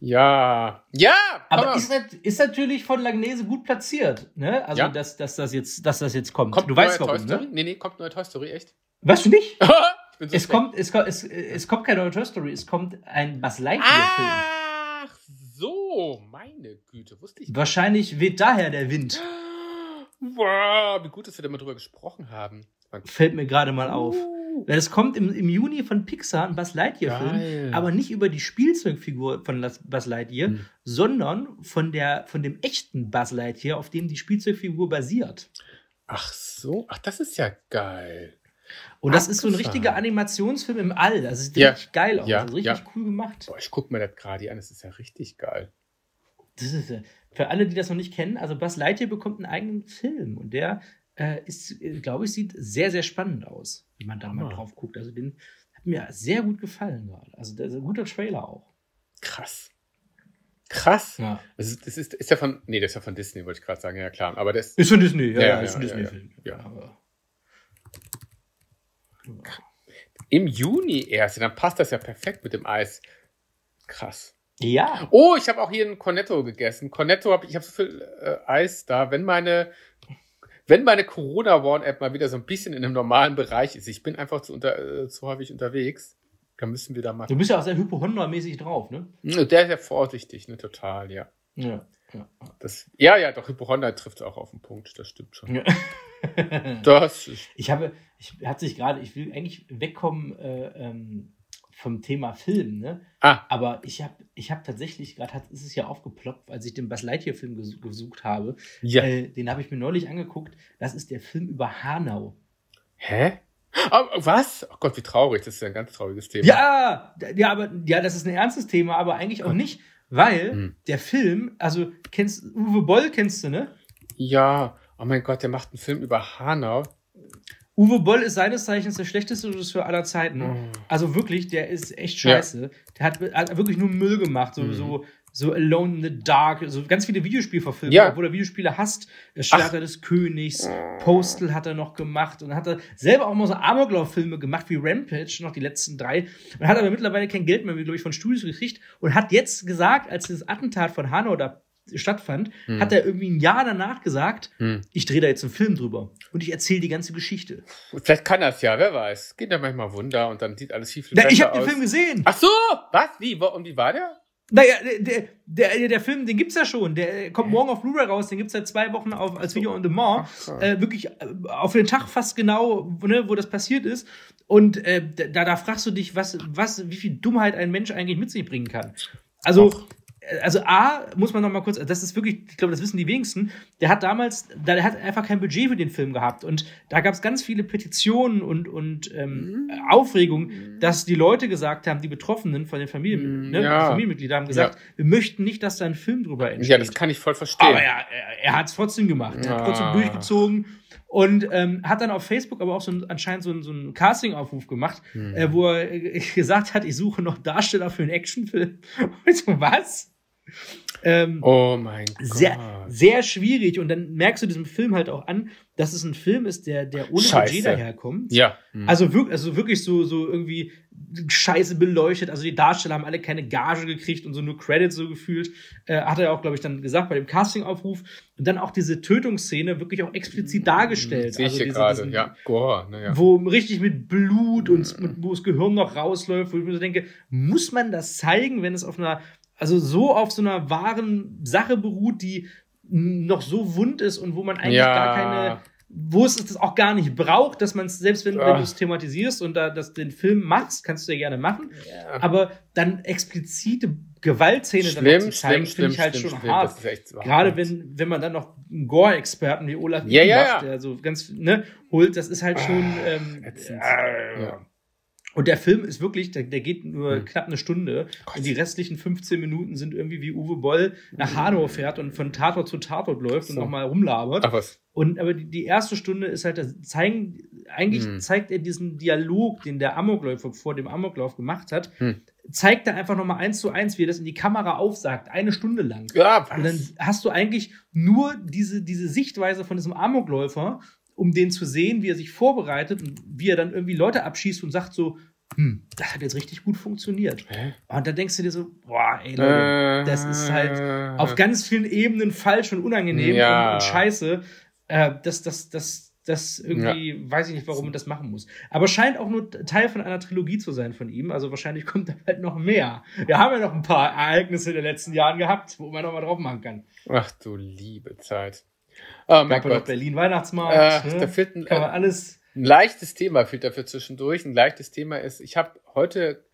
Ja, ja. Aber ist, ist, natürlich von Langnese gut platziert, ne? Also, ja. dass, dass, das jetzt, dass das jetzt kommt. kommt du weißt warum, ne? Nee, nee, kommt neue Toy Story, echt? Weißt du nicht? so es, kommt, es, kommt, es, es kommt keine neue Toy Story, es kommt ein Buzz Lightyear-Film. Ach so, meine Güte, wusste ich. Wahrscheinlich weht daher der Wind. Wow, wie gut, dass wir da mal drüber gesprochen haben. Fällt mir gerade mal auf. Uh. Es kommt im, im Juni von Pixar ein Buzz Lightyear-Film, aber nicht über die Spielzeugfigur von Buzz Lightyear, hm. sondern von, der, von dem echten Buzz Lightyear, auf dem die Spielzeugfigur basiert. Ach so, ach, das ist ja geil. Und das Abgefahren. ist so ein richtiger Animationsfilm im All. Das sieht ja. richtig geil aus. Ja. Also richtig ja. cool gemacht. Boah, ich guck mir das gerade an, das ist ja richtig geil. Das ist, für alle, die das noch nicht kennen, also Buzz Lightyear bekommt einen eigenen Film und der äh, ist, äh, glaube ich, sieht sehr, sehr spannend aus, wenn man da oh. mal drauf guckt. Also den hat mir sehr gut gefallen gerade. Also der ist ein guter Trailer auch. Krass. Krass. Ja. Das, ist, das ist, ist ja von, nee, das ist ja von Disney, wollte ich gerade sagen, ja klar. Aber das ist von Disney, ja, ja, ja ist ein Disney-Film. Ja, ja. Im Juni erst, dann passt das ja perfekt mit dem Eis. Krass. Ja. Oh, ich habe auch hier ein Cornetto gegessen. Cornetto habe ich habe so viel äh, Eis da. Wenn meine wenn meine Corona-Warn-App mal wieder so ein bisschen in einem normalen Bereich ist, ich bin einfach zu, unter, äh, zu häufig unterwegs, dann müssen wir da mal. Du bist ja auch sehr Hypochondra-mäßig drauf, ne? Der ist ja vorsichtig, ne? Total, ja. Ja. Ja. Das, ja, ja, doch, Hypochondra trifft auch auf den Punkt, das stimmt schon. Ja. das ist ich habe, ich hat sich gerade, ich will eigentlich wegkommen äh, ähm, vom Thema Film, ne? Ah. Aber ich habe ich hab tatsächlich, gerade ist es ja aufgeploppt, als ich den Buzz Lightyear-Film ges gesucht habe. Ja. Äh, den habe ich mir neulich angeguckt. Das ist der Film über Hanau. Hä? Oh, was? Oh Gott, wie traurig. Das ist ja ein ganz trauriges Thema. Ja, ja, aber ja, das ist ein ernstes Thema, aber eigentlich auch nicht, weil hm. der Film, also kennst Uwe Boll kennst du, ne? Ja. Oh mein Gott, der macht einen Film über Hanau. Uwe Boll ist seines Zeichens der schlechteste Regisseur aller Zeiten. Oh. Also wirklich, der ist echt scheiße. Ja. Der hat, hat, wirklich nur Müll gemacht. So, mhm. so, so Alone in the Dark, so ganz viele Videospielverfilmungen, ja. obwohl er Videospiele hasst. Der Schwerter des Königs, Postal hat er noch gemacht und hat er selber auch mal so Amoklauf-Filme gemacht wie Rampage, noch die letzten drei. Und hat aber mittlerweile kein Geld mehr, glaube ich, von Studios gekriegt und hat jetzt gesagt, als das Attentat von Hanau da stattfand, hm. hat er irgendwie ein Jahr danach gesagt, hm. ich drehe da jetzt einen Film drüber und ich erzähle die ganze Geschichte. Vielleicht kann das ja, wer weiß. Geht ja manchmal Wunder und dann sieht alles viel, viel Na, besser Ich habe den Film gesehen. Ach so, was? Wie? Und wie war der? Naja, der, der, der Film, den gibt's ja schon. Der kommt morgen auf Blu-ray raus. Den gibt's seit zwei Wochen auf, als Video on Demand. Äh, wirklich äh, auf den Tag fast genau, ne, wo das passiert ist. Und äh, da, da fragst du dich, was, was, wie viel Dummheit ein Mensch eigentlich mit sich bringen kann. Also, Och also A, muss man noch mal kurz, das ist wirklich, ich glaube, das wissen die wenigsten, der hat damals, der hat einfach kein Budget für den Film gehabt und da gab es ganz viele Petitionen und, und ähm, mhm. Aufregung, dass die Leute gesagt haben, die Betroffenen von den Familien, mhm, ne, ja. Familienmitglieder haben gesagt, ja. wir möchten nicht, dass da ein Film drüber entsteht. Ja, das kann ich voll verstehen. Aber er, er, er hat es trotzdem gemacht, er hat trotzdem durchgezogen und ähm, hat dann auf Facebook aber auch so ein, anscheinend so, ein, so einen Casting-Aufruf gemacht, mhm. äh, wo er äh, gesagt hat, ich suche noch Darsteller für einen Actionfilm. Und so, was? Ähm, oh mein Gott. Sehr, sehr schwierig. Und dann merkst du diesem Film halt auch an, dass es ein Film ist, der, der ohne Scheiße. Budget daherkommt. Ja. Mhm. Also, wirklich, also wirklich so, so irgendwie scheiße beleuchtet. Also die Darsteller haben alle keine Gage gekriegt und so nur Credits so gefühlt. Äh, hat er auch, glaube ich, dann gesagt bei dem Castingaufruf. Und dann auch diese Tötungsszene wirklich auch explizit dargestellt. Sehe ich also gerade, ja. Gore, naja. Wo richtig mit Blut und mit, wo das Gehirn noch rausläuft, wo ich mir so denke, muss man das zeigen, wenn es auf einer also so auf so einer wahren Sache beruht, die noch so wund ist und wo man eigentlich ja. gar keine, wo es das auch gar nicht braucht, dass man es, selbst wenn, wenn du es thematisierst und da das, den Film machst, kannst du ja gerne machen, ja. aber dann explizite Gewaltszene schlimm, dann zu zeigen, finde ich halt schlimm, schon schlimm, hart. Gerade wenn, wenn man dann noch einen Gore-Experten wie Olaf ja, ja, macht, der so ganz, ne, holt, das ist halt schon, ah, ähm, äh, ja. Und der Film ist wirklich, der, der geht nur hm. knapp eine Stunde. Gott. Und die restlichen 15 Minuten sind irgendwie wie Uwe Boll nach hm. Hanau fährt und von Tatort zu Tatort läuft so. und nochmal rumlabert. Ach was. Und aber die, die erste Stunde ist halt, das zeigen, eigentlich hm. zeigt er diesen Dialog, den der Amokläufer vor dem Amoklauf gemacht hat, hm. zeigt er einfach nochmal eins zu eins, wie er das in die Kamera aufsagt, eine Stunde lang. Ja, was? Und dann hast du eigentlich nur diese, diese Sichtweise von diesem Amokläufer um den zu sehen, wie er sich vorbereitet und wie er dann irgendwie Leute abschießt und sagt so, hm, das hat jetzt richtig gut funktioniert. Hä? Und da denkst du dir so, boah, ey Leute, äh, das ist halt auf ganz vielen Ebenen falsch und unangenehm ja. und, und, scheiße. Äh, das, das, das, das irgendwie, ja. weiß ich nicht, warum man das machen muss. Aber scheint auch nur Teil von einer Trilogie zu sein von ihm. Also wahrscheinlich kommt da halt noch mehr. Wir haben ja noch ein paar Ereignisse in den letzten Jahren gehabt, wo man noch mal drauf machen kann. Ach du liebe Zeit. Oh mein Gott. Berlin Weihnachtsmarkt. Äh, ne? Da fehlt ein, kann man alles. Ein leichtes Thema fehlt dafür zwischendurch. Ein leichtes Thema ist, ich habe heute,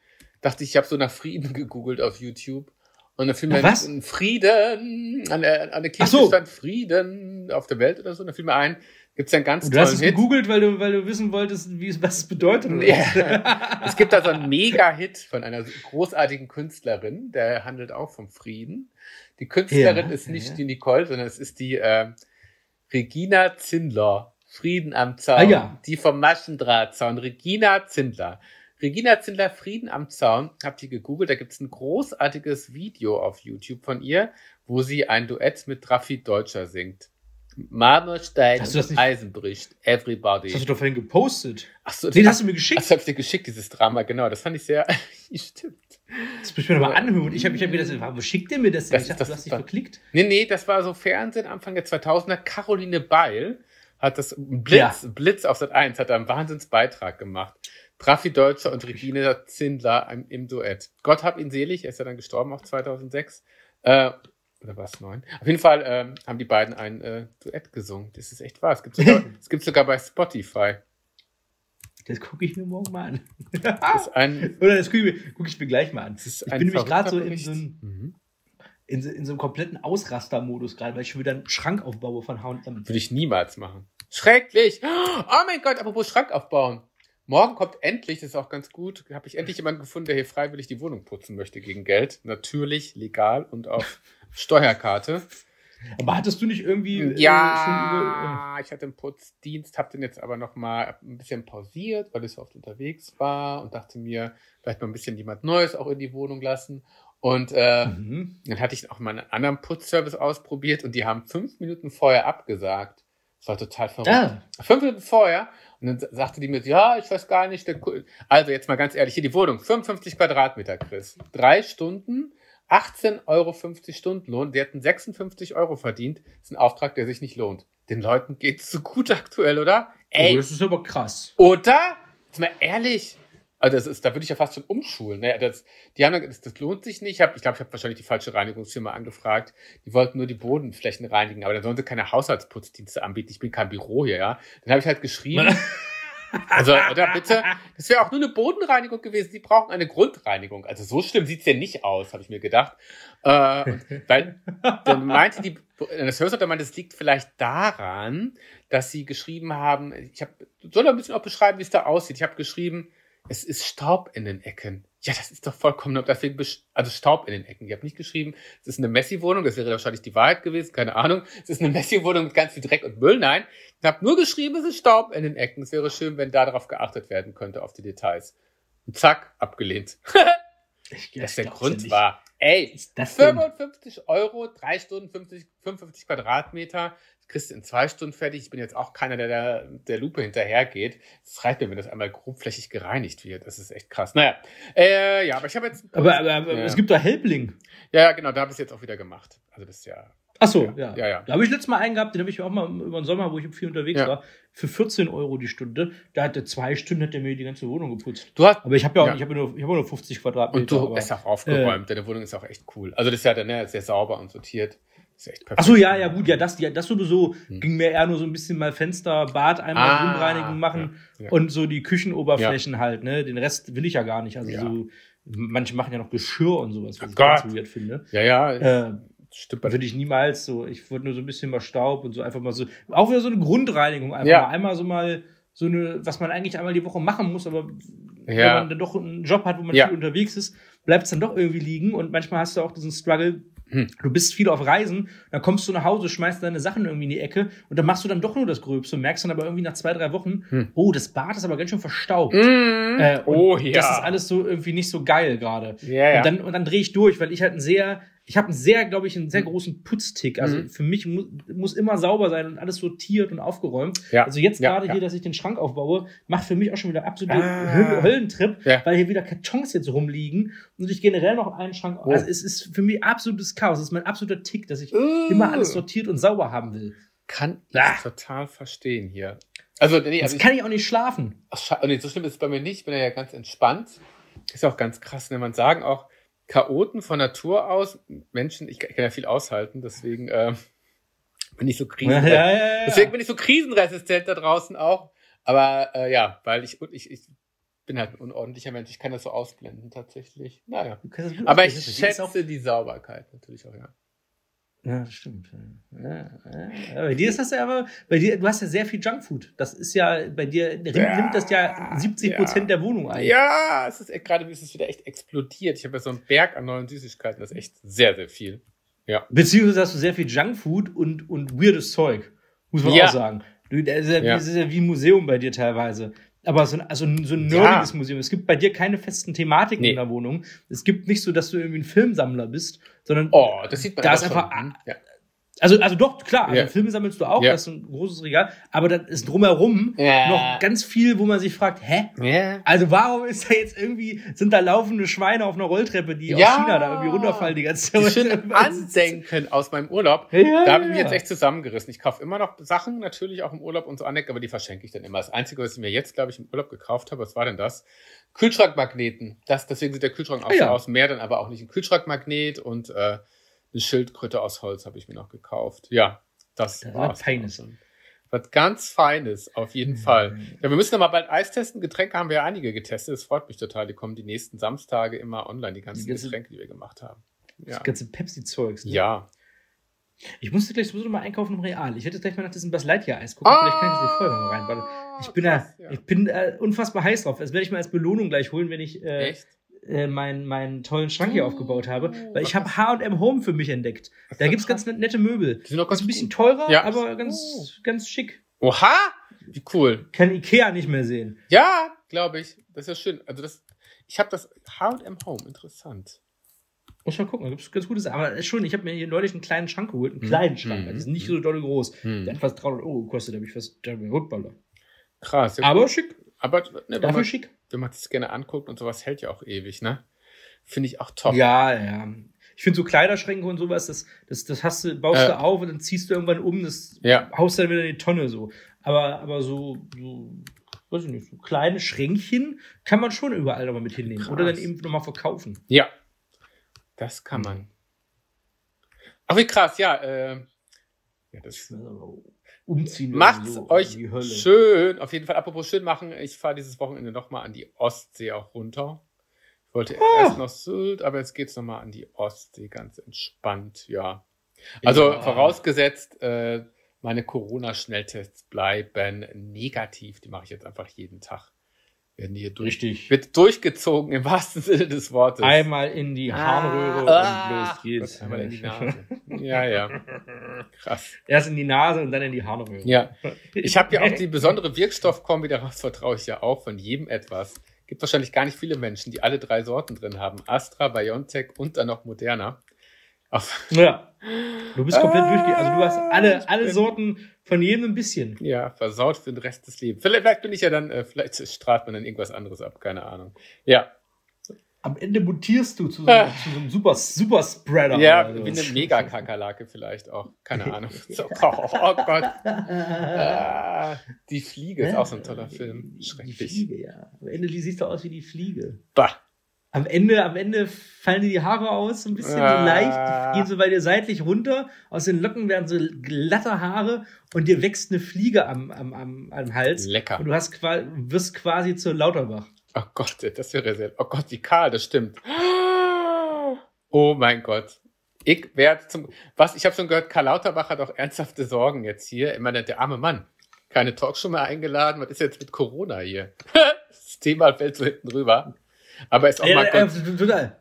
dachte ich, ich habe so nach Frieden gegoogelt auf YouTube. Und dann fiel mir was? ein Frieden, an der, an der Kirche so. stand Frieden auf der Welt oder so. Und dann fiel mir ein, gibt's ja einen ganz und Du hast es gegoogelt, weil du, weil du wissen wolltest, wie es, was es bedeutet. Ja. es gibt da so einen Mega-Hit von einer großartigen Künstlerin, der handelt auch vom Frieden. Die Künstlerin ja, ist nicht ja. die Nicole, sondern es ist die äh, Regina Zindler. Frieden am Zaun. Ah, ja. Die vom Maschendrahtzaun. Regina Zindler. Regina Zindler, Frieden am Zaun. Habt ihr gegoogelt? Da gibt's ein großartiges Video auf YouTube von ihr, wo sie ein Duett mit Raffi Deutscher singt. Marmorstein und Eisen bricht. Everybody. Das hast du doch vorhin gepostet. Ach so, den hast du mir geschickt. Das hab ich dir geschickt, dieses Drama, genau. Das fand ich sehr. Stimmt. Muss ich mir nochmal anhören. Ich habe ich hab mir das. Wo schickt ihr mir das? Das ich dachte, das du hast dich verklickt. Nee, nee, das war so Fernsehen Anfang der 2000er. Caroline Beil hat das Blitz, ja. Blitz auf Sat 1 hat da einen Wahnsinnsbeitrag gemacht. Traffi Deutscher und Regine Zindler im, im, Duett. Gott hab ihn selig, er ist ja dann gestorben auch 2006. Äh, oder war es neun? Auf jeden Fall ähm, haben die beiden ein äh, Duett gesungen. Das ist echt wahr. Es gibt sogar, es gibt sogar bei Spotify. Das gucke ich mir morgen mal an. Das ein, Oder das gucke ich, guck ich, mir gleich mal an. ich bin nämlich gerade so in so einem mhm in, in so einem kompletten Ausraster-Modus gerade, weil ich schon wieder einen Schrank aufbaue von H&M. Würde ich niemals machen. Schrecklich! Oh mein Gott, apropos Schrank aufbauen. Morgen kommt endlich, das ist auch ganz gut, habe ich endlich jemanden gefunden, der hier freiwillig die Wohnung putzen möchte gegen Geld. Natürlich, legal und auf Steuerkarte. Aber hattest du nicht irgendwie. Äh, ja, über, äh, ich hatte einen Putzdienst, habe den jetzt aber noch mal ein bisschen pausiert, weil ich so oft unterwegs war und dachte mir, vielleicht mal ein bisschen jemand Neues auch in die Wohnung lassen. Und äh, mhm. dann hatte ich auch mal einen anderen Putzservice ausprobiert und die haben fünf Minuten vorher abgesagt. Das war total verrückt. Ah. Fünf Minuten vorher. Und dann sagte die mir, ja, ich weiß gar nicht. also jetzt mal ganz ehrlich, hier die Wohnung, 55 Quadratmeter, Chris. Drei Stunden, 18,50 Euro Stundenlohn. Die hätten 56 Euro verdient. Das ist ein Auftrag, der sich nicht lohnt. Den Leuten geht's so gut aktuell, oder? Ey. Oh, das ist aber krass. Oder? Jetzt mal ehrlich. Also das ist, da würde ich ja fast schon umschulen. Ne? Das, die haben, das, das lohnt sich nicht. Ich glaube, ich, glaub, ich habe wahrscheinlich die falsche Reinigungsfirma angefragt. Die wollten nur die Bodenflächen reinigen, aber dann sollen sie keine Haushaltsputzdienste anbieten. Ich bin kein Büro hier, ja. Dann habe ich halt geschrieben. Also, oder bitte, das wäre auch nur eine Bodenreinigung gewesen. Die brauchen eine Grundreinigung. Also so schlimm sieht's ja nicht aus, habe ich mir gedacht. Äh, weil dann meinte die, das Hörser meinte, es liegt vielleicht daran, dass sie geschrieben haben, ich habe, soll ein bisschen auch beschreiben, wie es da aussieht. Ich habe geschrieben, es ist Staub in den Ecken. Ja, das ist doch vollkommen, deswegen, also Staub in den Ecken. Ich habe nicht geschrieben, es ist eine Messi-Wohnung, das wäre wahrscheinlich die Wahrheit gewesen, keine Ahnung. Es ist eine Messi-Wohnung mit ganz viel Dreck und Müll. Nein, ich habe nur geschrieben, es ist Staub in den Ecken. Es wäre schön, wenn da darauf geachtet werden könnte, auf die Details. Und zack, abgelehnt. ich, das der Grund war. Ey, 55 Euro, drei Stunden, 50, 55 Quadratmeter kriegst du in zwei Stunden fertig. Ich bin jetzt auch keiner, der der, der Lupe hinterhergeht. Es reicht mir, wenn das einmal grobflächig gereinigt wird. Das ist echt krass. Naja, äh, ja, aber ich habe jetzt. Aber, aber, aber ja. es gibt da Helbling. Ja, genau, da habe ich es jetzt auch wieder gemacht. Also das ist ja. Ach so, ja. ja. ja, Da habe ich letztes Mal einen gehabt, den habe ich auch mal über den Sommer, wo ich viel unterwegs ja. war, für 14 Euro die Stunde. Da hat er zwei Stunden hat er mir die ganze Wohnung geputzt. Du hast, aber ich habe ja, auch, ich habe nur, ich habe nur 50 Quadratmeter. Und du bist auch aufgeräumt. Äh, Deine Wohnung ist auch echt cool. Also das ist ja dann ne, sehr sauber und sortiert. Ist echt perfekt. Ach so, ja, ja, gut, ja, das, ja, das sowieso hm. ging mir eher nur so ein bisschen mal Fenster, Bad einmal ah, Rumreinigung machen ja, ja. und so die Küchenoberflächen ja. halt, ne? Den Rest will ich ja gar nicht. Also so, manche machen ja noch Geschirr und sowas, was oh ich Gott. ganz weird finde. Ja, ja. Äh, Stimmt. Würde ich niemals so. Ich würde nur so ein bisschen mal Staub und so einfach mal so. Auch wieder so eine Grundreinigung. Einfach ja. mal einmal so mal so eine, was man eigentlich einmal die Woche machen muss, aber ja. wenn man dann doch einen Job hat, wo man ja. viel unterwegs ist, bleibt es dann doch irgendwie liegen. Und manchmal hast du auch diesen Struggle, hm. Du bist viel auf Reisen, dann kommst du nach Hause, schmeißt deine Sachen irgendwie in die Ecke und dann machst du dann doch nur das Gröbste und merkst dann aber irgendwie nach zwei, drei Wochen, hm. oh, das Bad ist aber ganz schön verstaubt. Hm. Äh, oh ja. Das ist alles so irgendwie nicht so geil gerade. Ja. Und dann, und dann drehe ich durch, weil ich halt ein sehr ich habe einen sehr, glaube ich, einen sehr mhm. großen Putztick. Also mhm. für mich mu muss immer sauber sein und alles sortiert und aufgeräumt. Ja. Also jetzt ja, gerade ja. hier, dass ich den Schrank aufbaue, macht für mich auch schon wieder absolute ah. Höllentrip, ja. weil hier wieder Kartons jetzt rumliegen und ich generell noch einen Schrank. Oh. Also es ist für mich absolutes Chaos. Es ist mein absoluter Tick, dass ich uh. immer alles sortiert und sauber haben will. Kann ich ah. total verstehen hier. Also, nee, also Jetzt kann ich auch nicht schlafen. Ach, nee, so schlimm ist es bei mir nicht. Ich bin ja ganz entspannt. Ist auch ganz krass, wenn man sagen auch, Chaoten von Natur aus. Menschen, ich kann ja viel aushalten, deswegen äh, bin ich so krisenresistent. Ja, ja, ja, deswegen bin ich so krisenresistent da draußen auch. Aber äh, ja, weil ich, ich, ich bin halt ein unordentlicher Mensch. Ich kann das so ausblenden tatsächlich. Naja. Aber ich schätze die Sauberkeit natürlich auch, ja. Ja, das stimmt. Ja, ja. Bei dir ist das ja aber, bei dir, du hast ja sehr viel Junkfood. Das ist ja, bei dir ja, nimmt das ja 70 Prozent der Wohnung ein. Ja, es ist gerade ist es wieder echt explodiert. Ich habe ja so einen Berg an neuen Süßigkeiten. Das ist echt sehr, sehr viel. Ja. Beziehungsweise hast du sehr viel Junkfood und, und weirdes Zeug. Muss man auch sagen. Du, das, ist ja, das ist ja wie ein Museum bei dir teilweise aber so ein, also so ein nerdiges ja. Museum. Es gibt bei dir keine festen Thematiken nee. in der Wohnung. Es gibt nicht so, dass du irgendwie ein Filmsammler bist, sondern oh, das sieht man da ist einfach, ja. Also, also doch, klar, also Filme sammelst du auch, ja. das ist ein großes Regal, aber da ist drumherum ja. noch ganz viel, wo man sich fragt, hä? Ja. Also warum ist da jetzt irgendwie, sind da laufende Schweine auf einer Rolltreppe, die ja. aus China da irgendwie runterfallen die ganze Zeit? Schön Andenken aus meinem Urlaub. Ja, da habe ich mich jetzt echt zusammengerissen. Ich kaufe immer noch Sachen, natürlich auch im Urlaub und so Andenken, aber die verschenke ich dann immer. Das Einzige, was ich mir jetzt, glaube ich, im Urlaub gekauft habe, was war denn das? Kühlschrankmagneten. Das, deswegen sieht der Kühlschrank auch ah, so aus. Mehr dann aber auch nicht ein Kühlschrankmagnet und äh, eine Schildkröte aus Holz habe ich mir noch gekauft. Ja, das, das war Feines. Was ganz Feines, auf jeden mhm. Fall. Ja, wir müssen ja mal bald Eis testen. Getränke haben wir ja einige getestet. Das freut mich total. Die kommen die nächsten Samstage immer online, die ganzen die ganze, Getränke, die wir gemacht haben. Ja. Das ganze Pepsi-Zeugs. Ne? Ja. Ich musste gleich sowieso mal einkaufen im Real. Ich hätte gleich mal nach diesem Buzz Lightyear Eis gucken. Ah, Vielleicht kann ich das vorher mal rein. Ich bin krass, da, ja. ich bin äh, unfassbar heiß drauf. Das werde ich mal als Belohnung gleich holen, wenn ich äh, Echt? Äh, meinen, meinen tollen Schrank hier aufgebaut habe, weil ich habe H&M Home für mich entdeckt. Da gibt's ganz nette Möbel. Die sind auch ganz ist ein bisschen teurer, ja. aber ganz, oh. ganz schick. Oha! Wie cool. Kann Ikea nicht mehr sehen. Ja, glaube ich. Das ist ja schön. Also das, ich habe das H&M Home, interessant. Muss mal gucken, da gibt's ganz gute Sachen. Aber schon, ich habe mir hier neulich einen kleinen Schrank geholt, einen hm. kleinen Schrank. Hm. Die sind nicht so doll groß. Hm. Der hat fast 300 Euro gekostet, da habe ich fast, da Rückballer. Krass. Ja, aber schick. Aber ne, dafür schick wenn man das gerne anguckt und sowas hält ja auch ewig, ne? Finde ich auch top. Ja, ja. Ich finde so Kleiderschränke und sowas, das, das, das hast du, baust äh, du auf und dann ziehst du irgendwann um, das ja. haust dann wieder in die Tonne so. Aber, aber so, so, weiß ich nicht, so kleine Schränkchen kann man schon überall nochmal mit hinnehmen. Krass. Oder dann eben nochmal verkaufen. Ja. Das kann man. Ach, wie krass, ja. Äh, Ja, das umziehen. Macht's so euch schön. Auf jeden Fall, apropos schön machen, ich fahre dieses Wochenende nochmal an die Ostsee auch runter. Ich wollte oh. erst noch Sylt, aber jetzt geht's nochmal an die Ostsee, ganz entspannt, ja. Also ja. vorausgesetzt, äh, meine Corona-Schnelltests bleiben negativ. Die mache ich jetzt einfach jeden Tag werden hier durch, Richtig. wird durchgezogen im wahrsten Sinne des Wortes. Einmal in die Harnröhre ah, und los geht's. Einmal in die Nase. ja, ja. Krass. Erst in die Nase und dann in die Harnröhre. Ja. Ich habe ja auch die besondere Wirkstoffkombi, darauf vertraue ich ja auch von jedem etwas. Gibt wahrscheinlich gar nicht viele Menschen, die alle drei Sorten drin haben. Astra, BioNTech und dann noch Moderna. Auf. Ja. Du bist komplett ah, durchge... Also du hast alle, alle Sorten von jedem ein bisschen. Ja, versaut für den Rest des Lebens. Vielleicht bin ich ja dann, äh, vielleicht strahlt man dann irgendwas anderes ab, keine Ahnung. Ja. Am Ende mutierst du zu so, ah. zu so einem Super, Super Spreader. Ja, also. wie eine Mega-Kakerlake vielleicht auch. Keine Ahnung. So, oh, oh, Gott. Ah, die Fliege ist auch so ein toller Film. Schrecklich. Die Fliege, ja. Am Ende die siehst du aus wie die Fliege. Bah. Am Ende, am Ende fallen dir die Haare aus, so ein bisschen ah. leicht, gehen so bei dir seitlich runter, aus den Locken werden so glatte Haare und dir wächst eine Fliege am, am, am, am Hals. Lecker. Und du hast, wirst quasi zur Lauterbach. Oh Gott, das wäre sehr, oh Gott, wie kahl, das stimmt. Oh mein Gott. Ich werde zum, was, ich habe schon gehört, Karl Lauterbach hat auch ernsthafte Sorgen jetzt hier. Ich meine, der arme Mann. Keine Talkshow mehr eingeladen. Was ist jetzt mit Corona hier? das Thema fällt so hinten rüber. Aber ist auch mal äh, äh, total.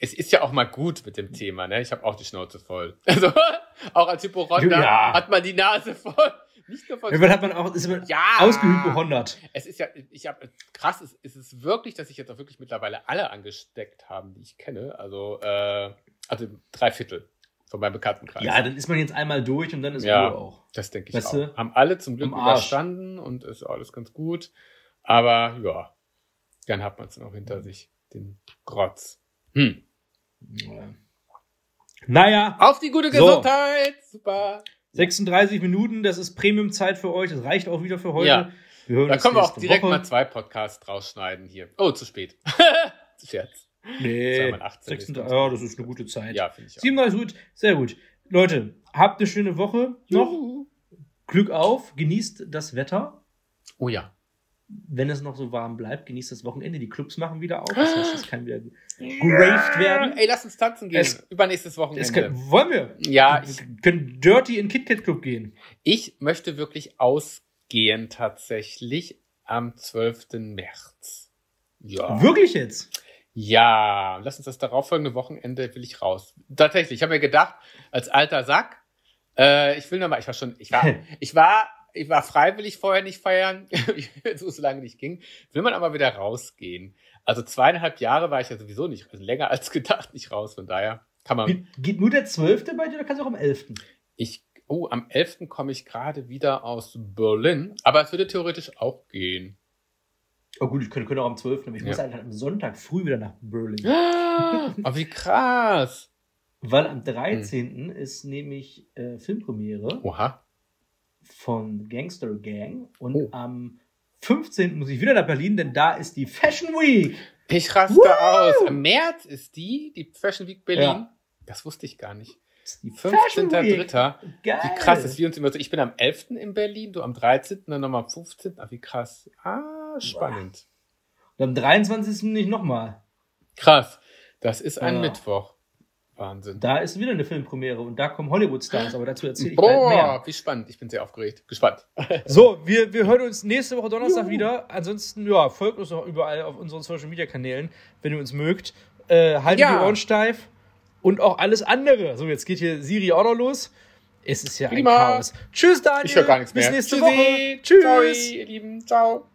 Es ist ja auch mal gut mit dem Thema, ne? Ich habe auch die Schnauze voll. Also auch als Hypochonder ja. hat man die Nase voll. Nicht nur von ja, hat man auch ist man ja, ausgehypochondert. Es ist ja, ich habe krass, ist, ist es wirklich, dass sich jetzt auch wirklich mittlerweile alle angesteckt haben, die ich kenne. Also äh, also drei Viertel von meinem Bekanntenkreis. Ja, dann ist man jetzt einmal durch und dann ist ja, Ruhe auch. Das denke ich weißt auch. Du? Haben alle zum Glück überstanden und ist alles ganz gut. Aber ja, dann hat man es noch hinter sich, den Grotz. Hm. Naja. Auf die gute Gesundheit. So. Super. 36 Minuten, das ist Premium-Zeit für euch. Das reicht auch wieder für heute. Ja. da können wir auch direkt Woche. mal zwei Podcasts rausschneiden hier. Oh, zu spät. Scherz. Nee, 36, ja, das ist eine gute Zeit. Ja, finde ich auch. 37 gut, sehr gut. Leute, habt eine schöne Woche noch. Juhu. Glück auf, genießt das Wetter. Oh ja wenn es noch so warm bleibt, genießt das Wochenende. Die Clubs machen wieder auf. Das heißt, es kann wieder geraved werden. Ey, lass uns tanzen gehen. Es, Übernächstes Wochenende. Kann, wollen wir? Ja. Wir können Dirty in KitKat Club gehen. Ich möchte wirklich ausgehen tatsächlich am 12. März. Ja. Wirklich jetzt? Ja, lass uns das darauffolgende Wochenende will ich raus. Tatsächlich, ich habe mir gedacht, als alter Sack, äh, ich will nochmal, ich war schon, ich war, ich war ich war freiwillig vorher nicht feiern, so, lange nicht ging. Will man aber wieder rausgehen. Also zweieinhalb Jahre war ich ja sowieso nicht, also länger als gedacht nicht raus. Von daher kann man. Geht nur der 12. bei dir oder kannst du auch am 11.? Ich, oh, am 11. komme ich gerade wieder aus Berlin. Aber es würde theoretisch auch gehen. Oh gut, ich könnte, könnte auch am 12. Aber ich ja. muss halt am Sonntag früh wieder nach Berlin. oh, wie krass. Weil am 13. Hm. ist nämlich äh, Filmpremiere. Oha von Gangster Gang. Und oh. am 15. muss ich wieder nach Berlin, denn da ist die Fashion Week. Ich raste Woo! aus. Im März ist die, die Fashion Week Berlin. Ja. Das wusste ich gar nicht. Die 15.3. Wie krass ist, wie uns immer so. Ich bin am 11. in Berlin, du am 13., dann nochmal am 15. Ach, wie krass. Ah, spannend. Und am 23. nicht nochmal. Krass. Das ist ein ja. Mittwoch. Wahnsinn. Da ist wieder eine Filmpremiere und da kommen Hollywood-Stars, aber dazu erzähle ich Boah, mehr. wie spannend. Ich bin sehr aufgeregt. Gespannt. so, wir, wir hören uns nächste Woche Donnerstag Juhu. wieder. Ansonsten, ja, folgt uns auch überall auf unseren Social-Media-Kanälen, wenn ihr uns mögt. Äh, haltet ja. die Ohren steif und auch alles andere. So, jetzt geht hier Siri auch noch los. Es ist ja Prima. ein Chaos. Tschüss, Daniel. Ich höre gar nichts mehr. Bis nächste Tschüssi. Woche. Tschüss. Ciao, ihr Lieben. Ciao.